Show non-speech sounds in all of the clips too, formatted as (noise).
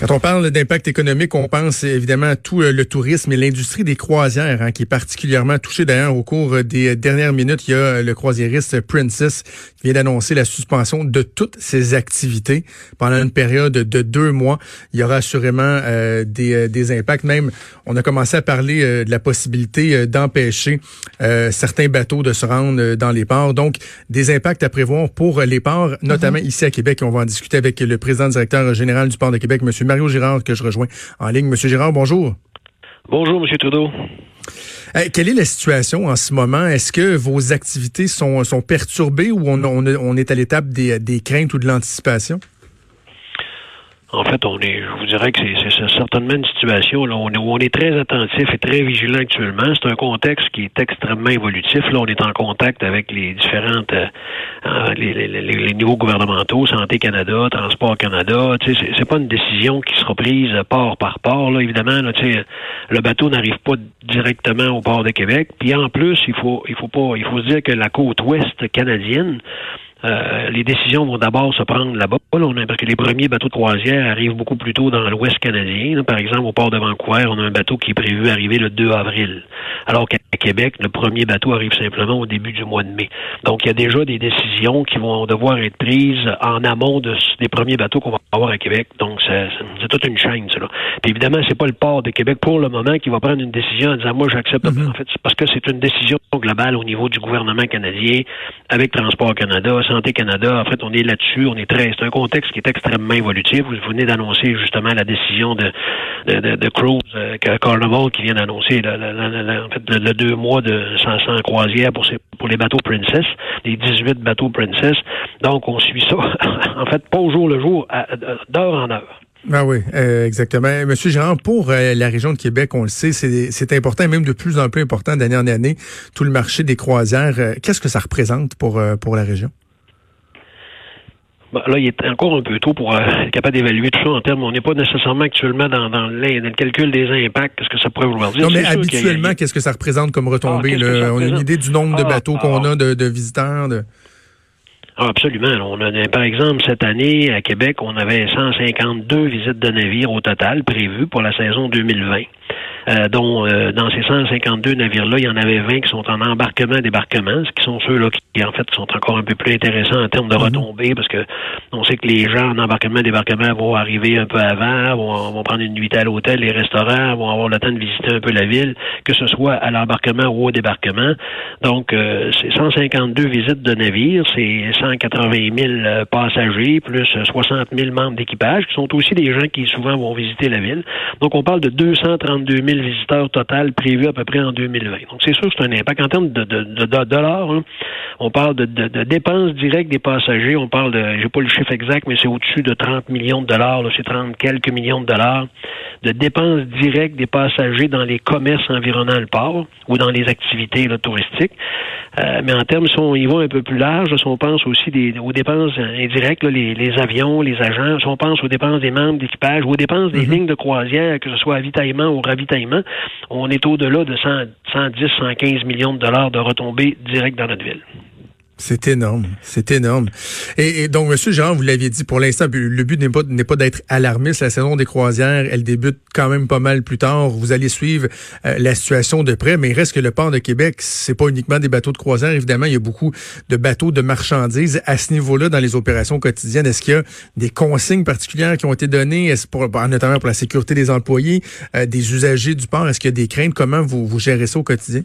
Quand on parle d'impact économique, on pense évidemment à tout euh, le tourisme et l'industrie des croisières, hein, qui est particulièrement touchée. D'ailleurs, au cours des dernières minutes, il y a le croisiériste Princess qui vient d'annoncer la suspension de toutes ses activités pendant une période de deux mois. Il y aura assurément euh, des, euh, des, impacts. Même, on a commencé à parler de la possibilité d'empêcher certains bateaux de se rendre dans les ports. Donc, des impacts à prévoir pour les ports, notamment mm-hmm. ici à Québec. On va en discuter avec le président directeur général du port de Québec, Monsieur Mario Girard que je rejoins en ligne. Monsieur Girard, bonjour. Bonjour, Monsieur Trudeau. quelle est la situation en ce moment? Est-ce que vos activités sont, sont perturbées ou on, on est à l'étape des, des craintes ou de l'anticipation? En fait, on est, je vous dirais que c'est certainement une situation là, on où on est très attentif et très vigilant actuellement. C'est un contexte qui est extrêmement évolutif. Là, on est en contact avec les différentes euh, euh, les, les, les, niveaux gouvernementaux, Santé Canada, Transport Canada. C'est pas une décision qui sera prise port par port. Là, évidemment, là, le bateau n'arrive pas directement au port de Québec. Puis en plus, il faut, il faut pas, il faut se dire que la côte ouest canadienne euh, les décisions vont d'abord se prendre là-bas, parce que les premiers bateaux de croisière arrivent beaucoup plus tôt dans l'Ouest canadien. Par exemple, au port de Vancouver, on a un bateau qui est prévu arriver le 2 avril, alors qu'à Québec, le premier bateau arrive simplement au début du mois de mai. Donc, il y a déjà des décisions qui vont devoir être prises en amont de, des premiers bateaux qu'on va avoir à Québec. Donc, c'est toute une chaîne, cela. Puis évidemment, c'est pas le port de Québec pour le moment qui va prendre une décision en disant moi j'accepte. Mm-hmm. En fait, parce que c'est une décision globale au niveau du gouvernement canadien avec Transport Canada, Santé Canada. En fait, on est là-dessus. On est très. C'est un contexte qui est extrêmement évolutif. Vous venez d'annoncer justement la décision de de, de, de Cruise, euh, Carnival, qui vient d'annoncer le, deux mois de 500 croisières pour les bateaux Princess, les 18 bateaux Princess. Donc, on suit ça. (laughs) en fait, pas au jour le jour, d'heure en heure. Ah oui, euh, exactement. Monsieur Gérard, pour euh, la région de Québec, on le sait, c'est important, même de plus en plus important d'année en année, tout le marché des croisières. Qu'est-ce que ça représente pour la région? Bah, là, il est encore un peu tôt pour euh, être capable d'évaluer tout ça en termes. On n'est pas nécessairement actuellement dans, dans, le calcul des impacts, qu'est-ce que ça pourrait vouloir dire? Non, mais habituellement, qu'est-ce que ça représente comme retombée? Ah, on a une idée du nombre de ah, bateaux qu'on ah. a, de, de visiteurs? De... absolument. On a, par exemple, cette année, à Québec, on avait 152 visites de navires au total prévues pour la saison 2020. Euh, dont euh, dans ces 152 navires-là, il y en avait 20 qui sont en embarquement-débarquement, ce qui sont ceux-là qui, en fait, sont encore un peu plus intéressants en termes de mhm. retombées, parce que on sait que les gens en embarquement-débarquement vont arriver un peu avant, vont, vont prendre une nuit à l'hôtel, les restaurants, vont avoir le temps de visiter un peu la ville, que ce soit à l'embarquement ou au débarquement. Donc, euh, c'est 152 visites de navires, c'est 180 000 passagers, plus 60 000 membres d'équipage, qui sont aussi des gens qui souvent vont visiter la ville. Donc, on parle de 232 000 visiteurs total prévus à peu près en 2020. Donc, c'est sûr que c'est un impact. En termes de, dollars, hein, on parle de, dépenses directes des passagers. On parle de, j'ai pas le chiffre exact, mais c'est au-dessus de 30 millions de dollars. C'est 30 quelques millions de dollars de dépenses directes des passagers dans les commerces environnant le port ou dans les activités touristiques. Euh, mais en termes, si on y va un peu plus large, si on pense aussi aux dépenses indirectes, les, avions, les agents, si on pense aux dépenses des membres d'équipage, aux dépenses des mm-hmm. lignes de croisière, que ce soit avitaillement ou ravitaillement, on est au-delà de 110, 115 millions de dollars de retombées directes dans notre ville. C'est énorme, c'est énorme. Et, donc, Monsieur Jean, vous l'aviez dit, pour l'instant, le but n'est pas, pas d'être alarmiste. La saison des croisières, elle débute quand même pas mal plus tard. Vous allez suivre euh, la situation de près, mais il reste que le port de Québec, c'est pas uniquement des bateaux de croisière. Évidemment, il y a beaucoup de bateaux de marchandises à ce niveau-là dans les opérations quotidiennes. Est-ce qu'il y a des consignes particulières qui ont été données, bah, notamment pour la sécurité des employés, euh, des usagers du port? Est-ce qu'il y a des craintes? Comment vous, vous gérez ça au quotidien?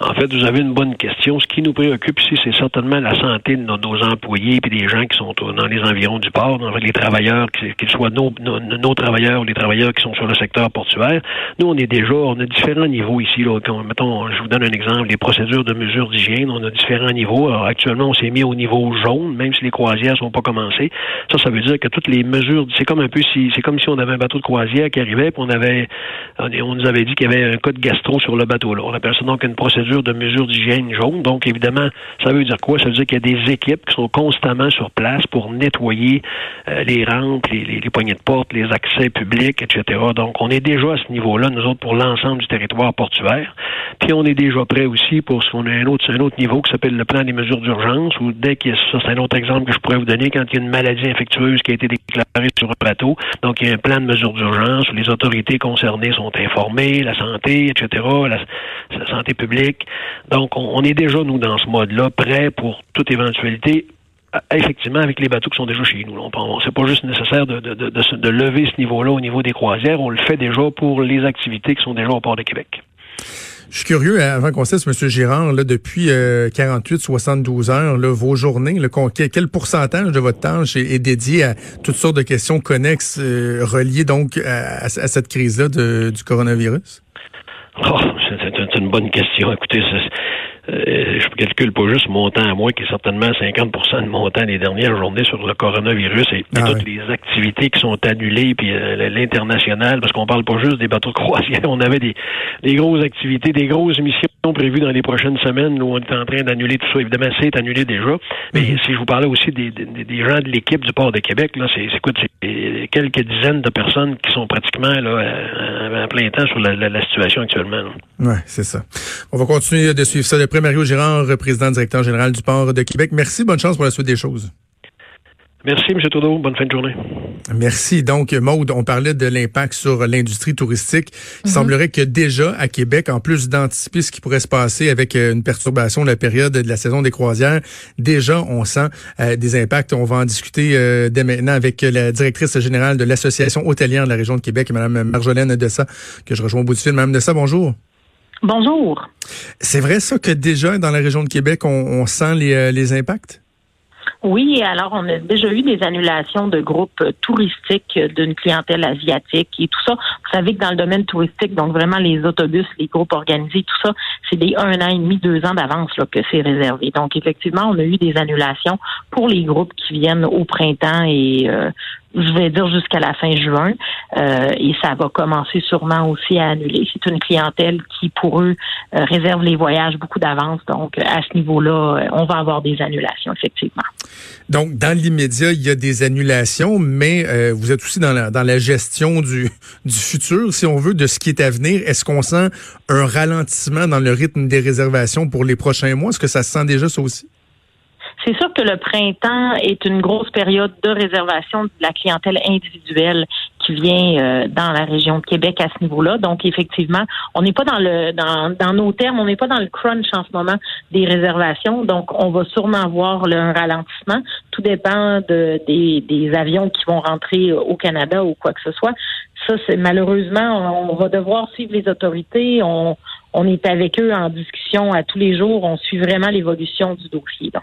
En fait, vous avez une bonne question. Ce qui nous préoccupe ici, c'est certainement la santé de nos, employés et des gens qui sont dans les environs du port, les travailleurs, qu'ils soient nos, travailleurs ou les travailleurs qui sont sur le secteur portuaire. Nous, on est déjà, on a différents niveaux ici. Là. mettons, je vous donne un exemple, les procédures de mesures d'hygiène, on a différents niveaux. Alors, actuellement, on s'est mis au niveau jaune, même si les croisières sont pas commencées. Ça, ça veut dire que toutes les mesures, c'est comme un peu si, c'est comme si on avait un bateau de croisière qui arrivait, puis on avait, on nous avait dit qu'il y avait un cas de gastro sur le bateau. Là. On appelle ça donc une procédure de mesures d'hygiène jaune. Donc, évidemment, ça veut dire quoi? Ça veut dire qu'il y a des équipes qui sont constamment sur place pour nettoyer euh, les rampes, les, les, poignées de porte, les accès publics, etc. Donc, on est déjà à ce niveau-là, nous autres, pour l'ensemble du territoire portuaire. Puis, on est déjà prêt aussi pour ce qu'on a un autre, un autre niveau qui s'appelle le plan des mesures d'urgence, où dès qu'il y a ça, c'est un autre exemple que je pourrais vous donner, quand il y a une maladie infectieuse qui a été déclarée sur un plateau, donc il y a un plan de mesures d'urgence où les autorités concernées sont informées, la santé, etc., la santé publique, donc, on, est déjà, nous, dans ce mode-là, prêt pour toute éventualité effectivement avec les bateaux qui sont déjà chez nous. C'est pas juste nécessaire de, lever ce niveau-là au niveau des croisières. On le fait déjà pour les activités qui sont déjà au port de Québec. Je suis curieux, avant qu'on cesse, M. Girard, là, depuis 48-72 euh, heures, vos journées, quel pourcentage de votre temps est, dédié à toutes sortes de questions connexes euh, reliées donc à, cette crise-là du coronavirus? Oh, c'est une bonne question. Écoutez, euh, je calcule pas juste mon temps à moi, qui est certainement 50% de mon temps les dernières journées sur le coronavirus et, ah toutes les activités qui sont annulées, puis euh, l'international, parce qu'on parle pas juste des bateaux (laughs) de croisière, on avait des, des grosses activités, des grosses missions prévues dans les prochaines semaines, où on est en train d'annuler tout ça. Évidemment, c'est annulé déjà. Mais mhm. si je vous parlais aussi des, des, gens de l'équipe du port de Québec, là, c'est c'est quelques dizaines de personnes qui sont pratiquement là, à, plein temps sur la, la, situation actuellement. Oui, c'est ça. On va continuer de suivre ça de près. Mario Girard, président directeur général du port de Québec. Merci, bonne chance pour la suite des choses. Merci, M. Trudeau. Bonne fin de journée. Merci. Donc, Maude, on parlait de l'impact sur l'industrie touristique. Il mhm. semblerait que déjà, à Québec, en plus d'anticiper ce qui pourrait se passer avec euh, une perturbation de la période de la saison des croisières, déjà, on sent euh, des impacts. On va en discuter euh, dès maintenant avec la directrice générale de l'Association hôtelière de la région de Québec, Mme Marjolaine Dessa, que je rejoins au bout du fil. Mme Dessa, bonjour. Bonjour. C'est vrai ça que déjà, dans la région de Québec, on, sent les, les impacts? Oui, alors on a déjà eu des annulations de groupes touristiques d'une clientèle asiatique et tout ça. Vous savez que dans le domaine touristique, donc vraiment les autobus, les groupes organisés, tout ça, c'est des un an et demi, deux ans d'avance là, que c'est réservé. Donc effectivement, on a eu des annulations pour les groupes qui viennent au printemps et euh, je vais dire jusqu'à la fin juin. Euh, et ça va commencer sûrement aussi à annuler. C'est une clientèle qui, pour eux, euh, réserve les voyages beaucoup d'avance. Donc, à ce niveau-là, on va avoir des annulations, effectivement. Donc, dans l'immédiat, il y a des annulations, mais euh, vous êtes aussi dans la, dans la gestion du, du futur, si on veut, de ce qui est à venir. Est-ce qu'on sent un ralentissement dans le rythme des réservations pour les prochains mois? Est-ce que ça se sent déjà ça aussi? C'est sûr que le printemps est une grosse période de réservation de la clientèle individuelle qui vient euh, dans la région de Québec à ce niveau-là. Donc, effectivement, on n'est pas dans le dans, dans nos termes, on n'est pas dans le crunch en ce moment des réservations. Donc, on va sûrement voir un ralentissement. Tout dépend de, des, des avions qui vont rentrer au Canada ou quoi que ce soit. Ça, c'est malheureusement, on va devoir suivre les autorités. On, on est avec eux en discussion à tous les jours. On suit vraiment l'évolution du dossier. Donc.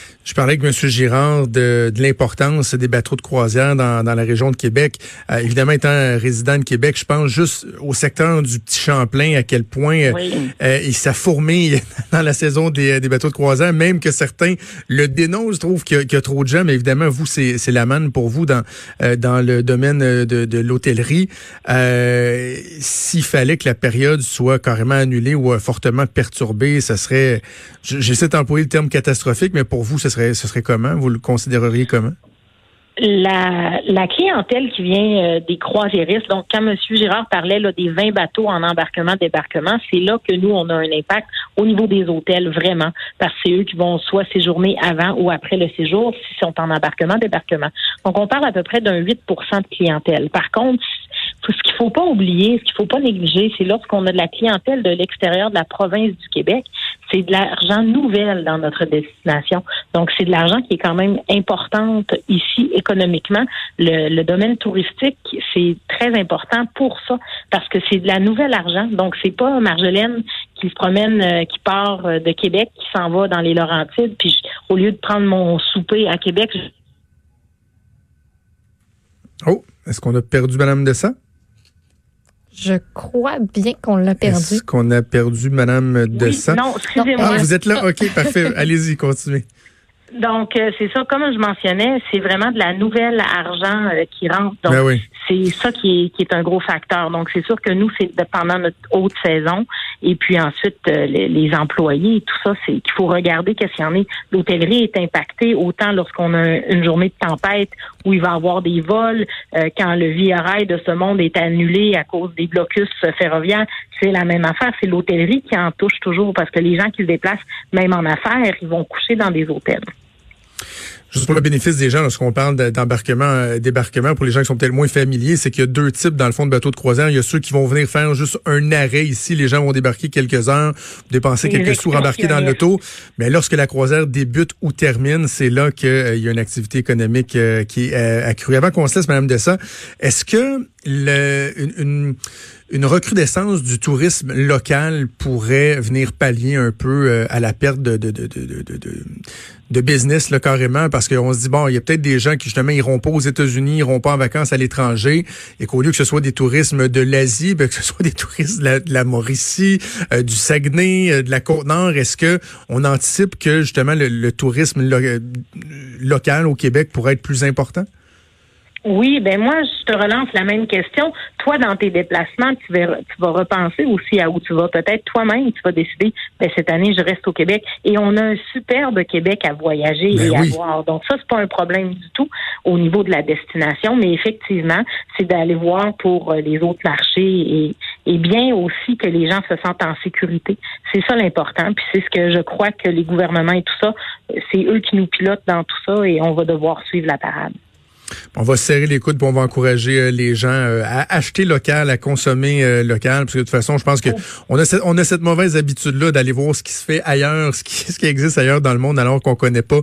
Je parlais avec M. Girard de, de l'importance des bateaux de croisière dans, dans la région de Québec. Euh, évidemment, étant résident de Québec, je pense juste au secteur du Petit Champlain, à quel point euh, euh il s'affourmille (laughs) dans la saison des, des, bateaux de croisière, même que certains le dénoncent, trouvent qu'il y, a trop de gens. Mais évidemment, vous, c'est la manne pour vous dans, euh, dans le domaine de, de l'hôtellerie. S'il fallait que la période soit carrément annulée ou fortement perturbée, ça serait, j'essaie d'employer le terme catastrophique, mais pour vous, ça ce serait comment? Vous le considéreriez comment? La, clientèle qui vient euh, des croisiéristes, donc quand M. Girard parlait des 20 bateaux en embarquement-débarquement, c'est là que nous, on a un impact au niveau des hôtels, vraiment, parce que c'est eux qui vont soit séjourner avant ou après le séjour, s'ils sont en embarquement-débarquement. Donc, on parle à peu près d'un 8% de clientèle. Par contre, ce qu'il faut pas oublier, ce qu'il faut pas négliger, c'est lorsqu'on a de la clientèle de l'extérieur de la province du Québec, c'est de l'argent nouvel dans notre destination. Donc, c'est de l'argent qui est quand même importante ici économiquement. Le, domaine touristique, c'est très important pour ça parce que c'est de la nouvelle argent. Donc, c'est pas Marjolaine qui se promène, euh, qui part euh, de Québec, qui s'en va dans les Laurentides, puis au lieu de prendre mon souper à Québec, je... Oh, est-ce qu'on a perdu Madame Dessa? Je crois bien qu'on l'a perdu. Est-ce qu'on a perdu Madame Dessa? Oui, non, excusez-moi. Ah, vous êtes là? OK, (laughs) parfait. Allez-y, continuez. Donc, euh, c'est ça, comme je mentionnais, c'est vraiment de la nouvelle argent euh, qui rentre. Donc, Ben oui. c'est ça qui est, qui est un gros facteur. Donc, c'est sûr que nous, c'est de- pendant notre haute saison. Et puis ensuite, euh, les, les employés tout ça, c'est qu'il faut regarder qu'est-ce qu'il y en est. L'hôtellerie est impactée autant lorsqu'on a une journée de tempête où il va y avoir des vols, euh, quand le rail de ce monde est annulé à cause des blocus ferroviaires. C'est la même affaire. C'est l'hôtellerie qui en touche toujours parce que les gens qui se déplacent, même en affaires, ils vont coucher dans des hôtels. Juste pour le bénéfice des gens, lorsqu'on parle de- d'embarquement, euh, débarquement, pour les gens qui sont peut-être moins familiers, c'est qu'il y a deux types dans le fond de bateaux de croisière. Il y a ceux qui vont venir faire juste un arrêt ici. Les gens vont débarquer quelques heures, dépenser quelques sous, embarquer dans l'auto. Mais lorsque la croisière débute ou termine, c'est là qu'il y a une activité économique euh, qui est euh, accrue. Avant qu'on se laisse, Madame Dessa, est-ce que le, une, une, une recrudescence du tourisme local pourrait venir pallier un peu euh, à la perte de, de, de, de, de, business là, carrément parce qu'on se dit bon il y a peut-être des gens qui justement iront pas aux États-Unis iront pas en vacances à l'étranger et qu'au lieu que ce soit des tourismes de l'Asie ben, que ce soit des touristes de la, la Mauricie euh, du Saguenay euh, de la Côte-Nord est-ce que on anticipe que justement le, le tourisme lo- local au Québec pourrait être plus important? Oui, ben moi, je te relance la même question. Toi, dans tes déplacements, tu vas, tu vas repenser aussi à où tu vas. Peut-être toi-même, tu vas décider, ben, cette année, je reste au Québec. Et on a un superbe Québec à voyager Ben et oui. à voir. Donc ça, c'est pas un problème du tout au niveau de la destination, mais effectivement, c'est d'aller voir pour euh, les autres marchés et, et bien aussi que les gens se sentent en sécurité. C'est ça l'important. Puis c'est ce que je crois que les gouvernements et tout ça, c'est eux qui nous pilotent dans tout ça et on va devoir suivre la parade. On va se serrer les coudes, puis on va encourager euh, les gens euh, à acheter local, à consommer euh, local, parce que de toute façon, je pense que on a cette, on a cette mauvaise habitude-là d'aller voir ce qui se fait ailleurs, ce qui, (laughs) ce qui existe ailleurs dans le monde, alors qu'on connaît pas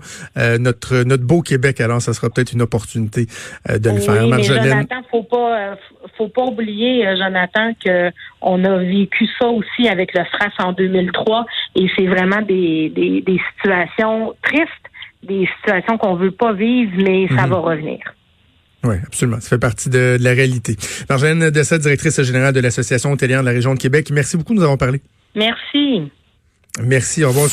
notre notre beau Québec. Alors, ça sera peut-être une opportunité de le faire. mais Marjolaine? Jonathan, faut pas, faut pas oublier, Jonathan, que on a vécu ça aussi avec le SRAS en 2003, et c'est vraiment des, des, des situations tristes, des situations qu'on veut pas vivre, mais ça Mhm. va revenir. Oui, absolument. Ça fait partie de, de la réalité. Marjolaine Dessa, directrice générale de l'Association hôtelière de la région de Québec. Merci beaucoup, nous avons parlé. Merci. Merci, au revoir.